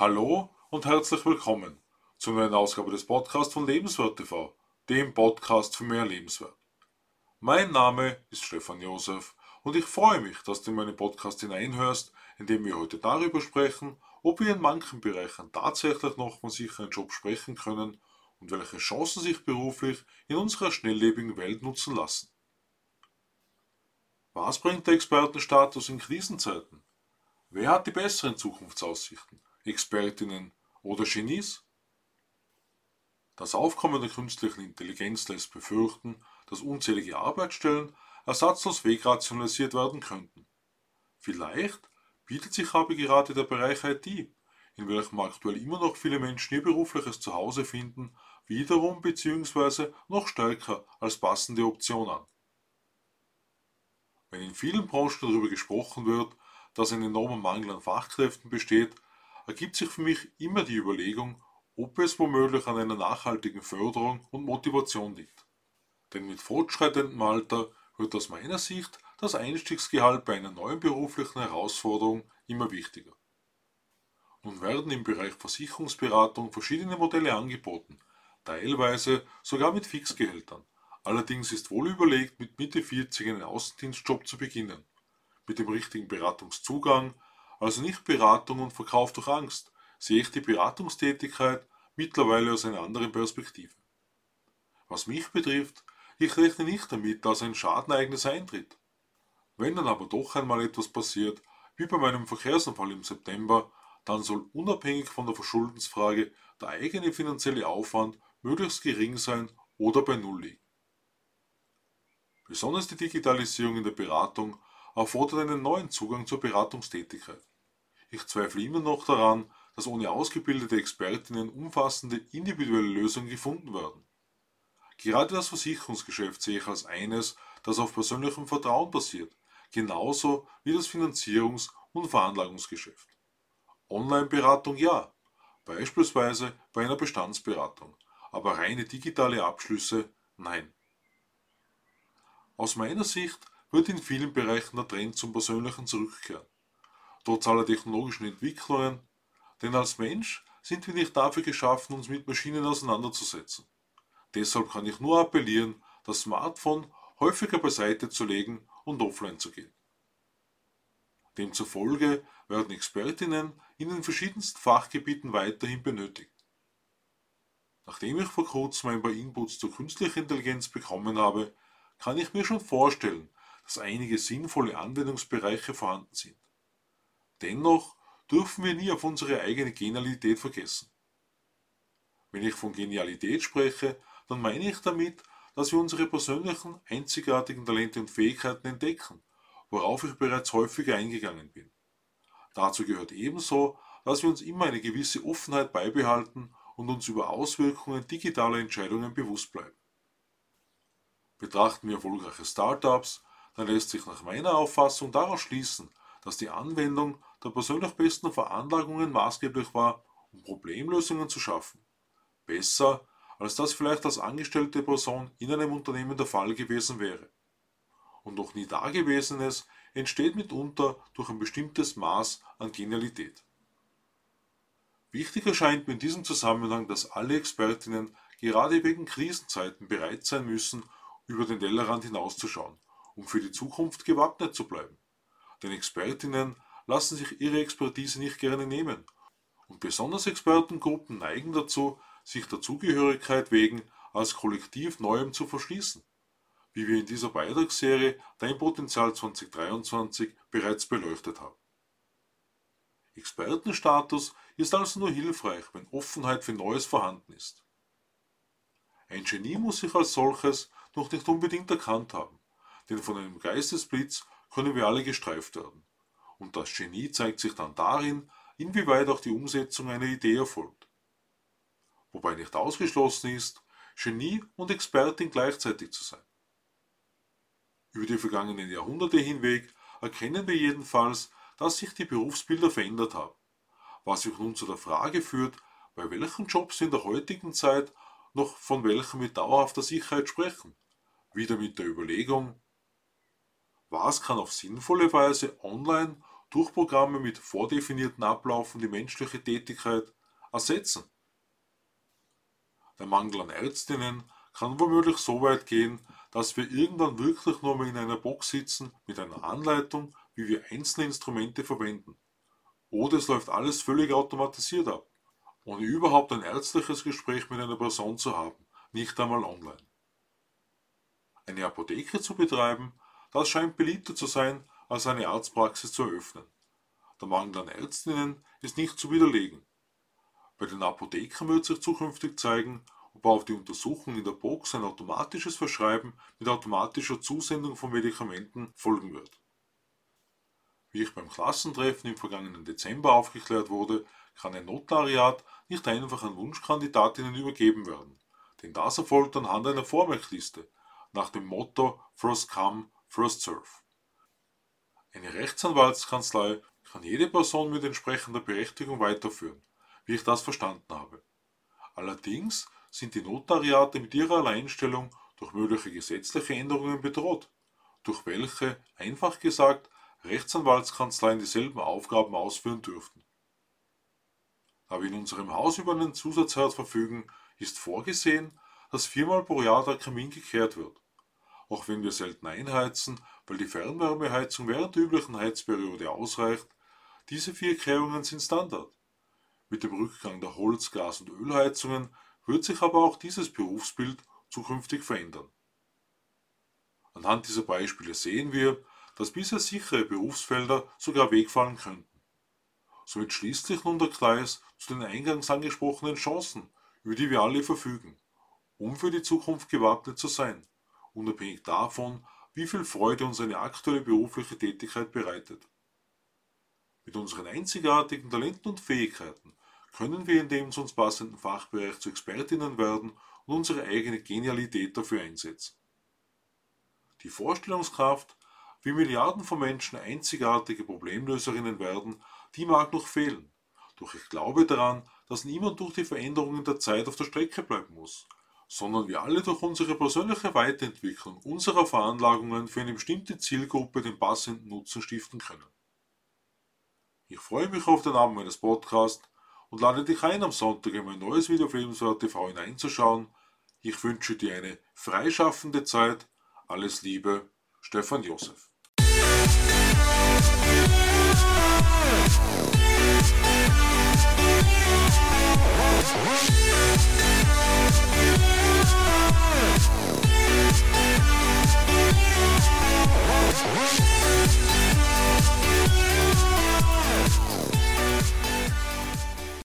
Hallo und herzlich willkommen zur neuen Ausgabe des Podcasts von Lebenswert TV, dem Podcast für mehr Lebenswert. Mein Name ist Stefan Josef und ich freue mich, dass du in meinen Podcast hineinhörst, in dem wir heute darüber sprechen, ob wir in manchen Bereichen tatsächlich noch von sicheren Job sprechen können und welche Chancen sich beruflich in unserer schnelllebigen Welt nutzen lassen. Was bringt der Expertenstatus in Krisenzeiten? Wer hat die besseren Zukunftsaussichten? Expertinnen oder Genies? Das Aufkommen der künstlichen Intelligenz lässt befürchten, dass unzählige Arbeitsstellen ersatzlos wegrationalisiert werden könnten. Vielleicht bietet sich aber gerade der Bereich IT, in welchem aktuell immer noch viele Menschen ihr berufliches Zuhause finden, wiederum bzw. noch stärker als passende Option an. Wenn in vielen Branchen darüber gesprochen wird, dass ein enormer Mangel an Fachkräften besteht, ergibt sich für mich immer die Überlegung, ob es womöglich an einer nachhaltigen Förderung und Motivation liegt. Denn mit fortschreitendem Alter wird aus meiner Sicht das Einstiegsgehalt bei einer neuen beruflichen Herausforderung immer wichtiger. Nun werden im Bereich Versicherungsberatung verschiedene Modelle angeboten, teilweise sogar mit Fixgehältern. Allerdings ist wohl überlegt, mit Mitte 40 einen Außendienstjob zu beginnen. Mit dem richtigen Beratungszugang, also nicht Beratung und Verkauf durch Angst, sehe ich die Beratungstätigkeit mittlerweile aus einer anderen Perspektive. Was mich betrifft, ich rechne nicht damit, dass ein Schadenereignis eintritt. Wenn dann aber doch einmal etwas passiert, wie bei meinem Verkehrsunfall im September, dann soll unabhängig von der Verschuldensfrage der eigene finanzielle Aufwand möglichst gering sein oder bei Null liegen. Besonders die Digitalisierung in der Beratung erfordert einen neuen Zugang zur Beratungstätigkeit. Ich zweifle immer noch daran, dass ohne ausgebildete Expertinnen umfassende individuelle Lösungen gefunden werden. Gerade das Versicherungsgeschäft sehe ich als eines, das auf persönlichem Vertrauen basiert, genauso wie das Finanzierungs- und Veranlagungsgeschäft. Online-Beratung ja, beispielsweise bei einer Bestandsberatung, aber reine digitale Abschlüsse nein. Aus meiner Sicht wird in vielen Bereichen der Trend zum Persönlichen zurückkehren. Trotz aller technologischen Entwicklungen, denn als Mensch sind wir nicht dafür geschaffen, uns mit Maschinen auseinanderzusetzen. Deshalb kann ich nur appellieren, das Smartphone häufiger beiseite zu legen und offline zu gehen. Demzufolge werden Expertinnen in den verschiedensten Fachgebieten weiterhin benötigt. Nachdem ich vor kurzem ein paar Inputs zur künstlichen Intelligenz bekommen habe, kann ich mir schon vorstellen, dass einige sinnvolle Anwendungsbereiche vorhanden sind. Dennoch dürfen wir nie auf unsere eigene Genialität vergessen. Wenn ich von Genialität spreche, dann meine ich damit, dass wir unsere persönlichen, einzigartigen Talente und Fähigkeiten entdecken, worauf ich bereits häufiger eingegangen bin. Dazu gehört ebenso, dass wir uns immer eine gewisse Offenheit beibehalten und uns über Auswirkungen digitaler Entscheidungen bewusst bleiben. Betrachten wir erfolgreiche Startups, dann lässt sich nach meiner Auffassung daraus schließen, dass die Anwendung der persönlich besten Veranlagungen maßgeblich war, um Problemlösungen zu schaffen. Besser als das vielleicht als angestellte Person in einem Unternehmen der Fall gewesen wäre. Und noch nie Dagewesenes entsteht mitunter durch ein bestimmtes Maß an Genialität. Wichtig erscheint mir in diesem Zusammenhang, dass alle Expertinnen gerade wegen Krisenzeiten bereit sein müssen, über den Tellerrand hinauszuschauen, um für die Zukunft gewappnet zu bleiben. Denn Expertinnen lassen sich ihre Expertise nicht gerne nehmen. Und besonders Expertengruppen neigen dazu, sich der Zugehörigkeit wegen als Kollektiv Neuem zu verschließen, wie wir in dieser Beitragsserie Dein Potenzial 2023 bereits beleuchtet haben. Expertenstatus ist also nur hilfreich, wenn Offenheit für Neues vorhanden ist. Ein Genie muss sich als solches noch nicht unbedingt erkannt haben, denn von einem Geistesblitz können wir alle gestreift werden. Und das Genie zeigt sich dann darin, inwieweit auch die Umsetzung einer Idee erfolgt wobei nicht ausgeschlossen ist, Genie und Expertin gleichzeitig zu sein. Über die vergangenen Jahrhunderte hinweg erkennen wir jedenfalls, dass sich die Berufsbilder verändert haben, was sich nun zu der Frage führt, bei welchen Jobs in der heutigen Zeit noch von welchen mit dauerhafter Sicherheit sprechen. Wieder mit der Überlegung, was kann auf sinnvolle Weise online durch Programme mit vordefinierten Ablaufen die menschliche Tätigkeit ersetzen. Der Mangel an Ärztinnen kann womöglich so weit gehen, dass wir irgendwann wirklich nur mehr in einer Box sitzen mit einer Anleitung, wie wir einzelne Instrumente verwenden. Oder es läuft alles völlig automatisiert ab, ohne überhaupt ein ärztliches Gespräch mit einer Person zu haben, nicht einmal online. Eine Apotheke zu betreiben, das scheint beliebter zu sein, als eine Arztpraxis zu eröffnen. Der Mangel an Ärztinnen ist nicht zu widerlegen. Bei den Apothekern wird sich zukünftig zeigen, ob auf die Untersuchung in der Box ein automatisches Verschreiben mit automatischer Zusendung von Medikamenten folgen wird. Wie ich beim Klassentreffen im vergangenen Dezember aufgeklärt wurde, kann ein Notariat nicht einfach an Wunschkandidatinnen übergeben werden, denn das erfolgt anhand einer Vormerkliste nach dem Motto First Come, First Serve. Eine Rechtsanwaltskanzlei kann jede Person mit entsprechender Berechtigung weiterführen, wie ich das verstanden habe. Allerdings sind die Notariate mit ihrer Alleinstellung durch mögliche gesetzliche Änderungen bedroht, durch welche, einfach gesagt, Rechtsanwaltskanzleien dieselben Aufgaben ausführen dürften. Da wir in unserem Haus über einen Zusatzherd verfügen, ist vorgesehen, dass viermal pro Jahr der Kamin gekehrt wird. Auch wenn wir selten einheizen, weil die Fernwärmeheizung während der üblichen Heizperiode ausreicht, diese vier Kehrungen sind Standard. Mit dem Rückgang der Holz-, Gas- und Ölheizungen wird sich aber auch dieses Berufsbild zukünftig verändern. Anhand dieser Beispiele sehen wir, dass bisher sichere Berufsfelder sogar wegfallen könnten. Somit schließt sich nun der Kreis zu den eingangs angesprochenen Chancen, über die wir alle verfügen, um für die Zukunft gewappnet zu sein, unabhängig davon, wie viel Freude uns eine aktuelle berufliche Tätigkeit bereitet. Mit unseren einzigartigen Talenten und Fähigkeiten können wir in dem zu uns passenden Fachbereich zu Expertinnen werden und unsere eigene Genialität dafür einsetzen. Die Vorstellungskraft, wie Milliarden von Menschen einzigartige Problemlöserinnen werden, die mag noch fehlen. Doch ich glaube daran, dass niemand durch die Veränderungen der Zeit auf der Strecke bleiben muss, sondern wir alle durch unsere persönliche Weiterentwicklung unserer Veranlagungen für eine bestimmte Zielgruppe den passenden Nutzen stiften können. Ich freue mich auf den Abend meines Podcasts und lade dich ein, am Sonntag in mein neues Video auf Lebenswert TV hineinzuschauen. Ich wünsche dir eine freischaffende Zeit. Alles Liebe, Stefan Josef.